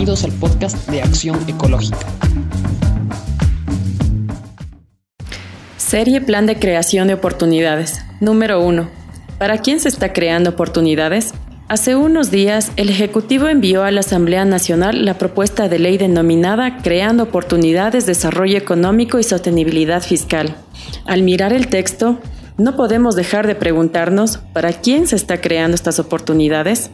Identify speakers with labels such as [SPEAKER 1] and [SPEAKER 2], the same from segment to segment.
[SPEAKER 1] Bienvenidos al podcast de Acción Ecológica.
[SPEAKER 2] Serie Plan de Creación de Oportunidades. Número 1. ¿Para quién se está creando oportunidades? Hace unos días, el Ejecutivo envió a la Asamblea Nacional la propuesta de ley denominada Creando Oportunidades, Desarrollo Económico y Sostenibilidad Fiscal. Al mirar el texto, no podemos dejar de preguntarnos para quién se está creando estas oportunidades.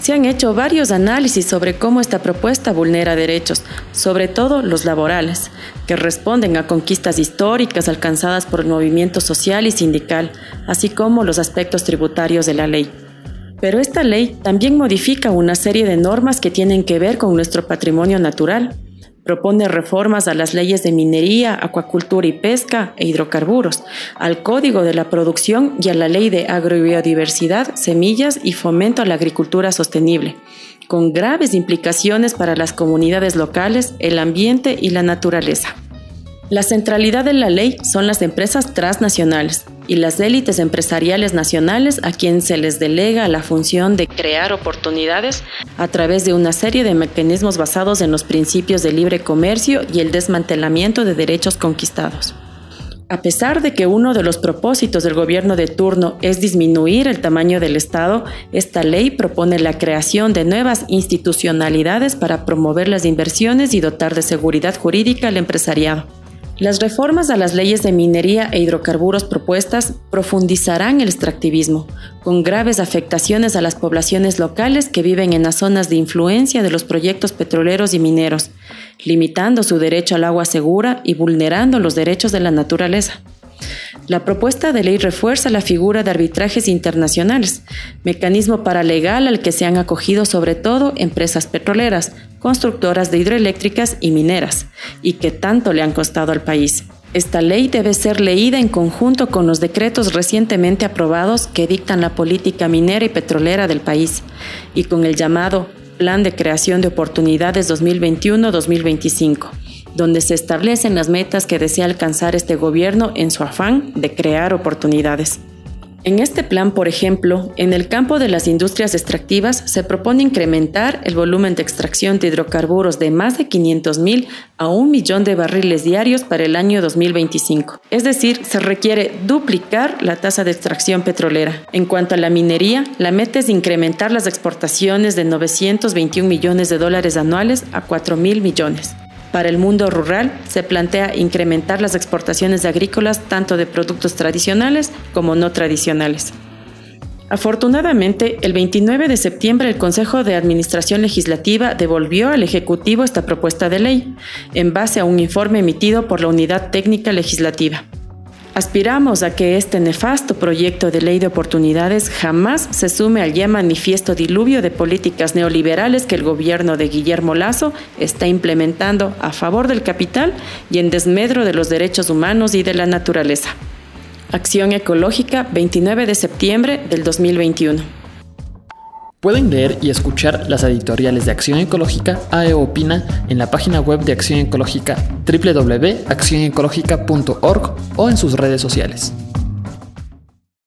[SPEAKER 2] Se han hecho varios análisis sobre cómo esta propuesta vulnera derechos, sobre todo los laborales, que responden a conquistas históricas alcanzadas por el movimiento social y sindical, así como los aspectos tributarios de la ley. Pero esta ley también modifica una serie de normas que tienen que ver con nuestro patrimonio natural, Propone reformas a las leyes de minería, acuacultura y pesca e hidrocarburos, al Código de la Producción y a la Ley de Agrobiodiversidad, Semillas y Fomento a la Agricultura Sostenible, con graves implicaciones para las comunidades locales, el ambiente y la naturaleza. La centralidad de la ley son las empresas transnacionales y las élites empresariales nacionales a quien se les delega la función de crear oportunidades a través de una serie de mecanismos basados en los principios de libre comercio y el desmantelamiento de derechos conquistados. A pesar de que uno de los propósitos del gobierno de turno es disminuir el tamaño del Estado, esta ley propone la creación de nuevas institucionalidades para promover las inversiones y dotar de seguridad jurídica al empresariado. Las reformas a las leyes de minería e hidrocarburos propuestas profundizarán el extractivismo, con graves afectaciones a las poblaciones locales que viven en las zonas de influencia de los proyectos petroleros y mineros, limitando su derecho al agua segura y vulnerando los derechos de la naturaleza. La propuesta de ley refuerza la figura de arbitrajes internacionales, mecanismo paralegal al que se han acogido sobre todo empresas petroleras, constructoras de hidroeléctricas y mineras, y que tanto le han costado al país. Esta ley debe ser leída en conjunto con los decretos recientemente aprobados que dictan la política minera y petrolera del país, y con el llamado Plan de Creación de Oportunidades 2021-2025 donde se establecen las metas que desea alcanzar este gobierno en su afán de crear oportunidades. En este plan, por ejemplo, en el campo de las industrias extractivas se propone incrementar el volumen de extracción de hidrocarburos de más de 500.000 a un millón de barriles diarios para el año 2025. Es decir, se requiere duplicar la tasa de extracción petrolera. En cuanto a la minería, la meta es incrementar las exportaciones de 921 millones de dólares anuales a 4.000 millones. Para el mundo rural se plantea incrementar las exportaciones agrícolas tanto de productos tradicionales como no tradicionales. Afortunadamente, el 29 de septiembre el Consejo de Administración Legislativa devolvió al Ejecutivo esta propuesta de ley, en base a un informe emitido por la Unidad Técnica Legislativa. Aspiramos a que este nefasto proyecto de ley de oportunidades jamás se sume al ya manifiesto diluvio de políticas neoliberales que el gobierno de Guillermo Lazo está implementando a favor del capital y en desmedro de los derechos humanos y de la naturaleza. Acción Ecológica, 29 de septiembre del 2021.
[SPEAKER 1] Pueden leer y escuchar las editoriales de Acción Ecológica AE Opina en la página web de Acción Ecológica www.accionecológica.org o en sus redes sociales.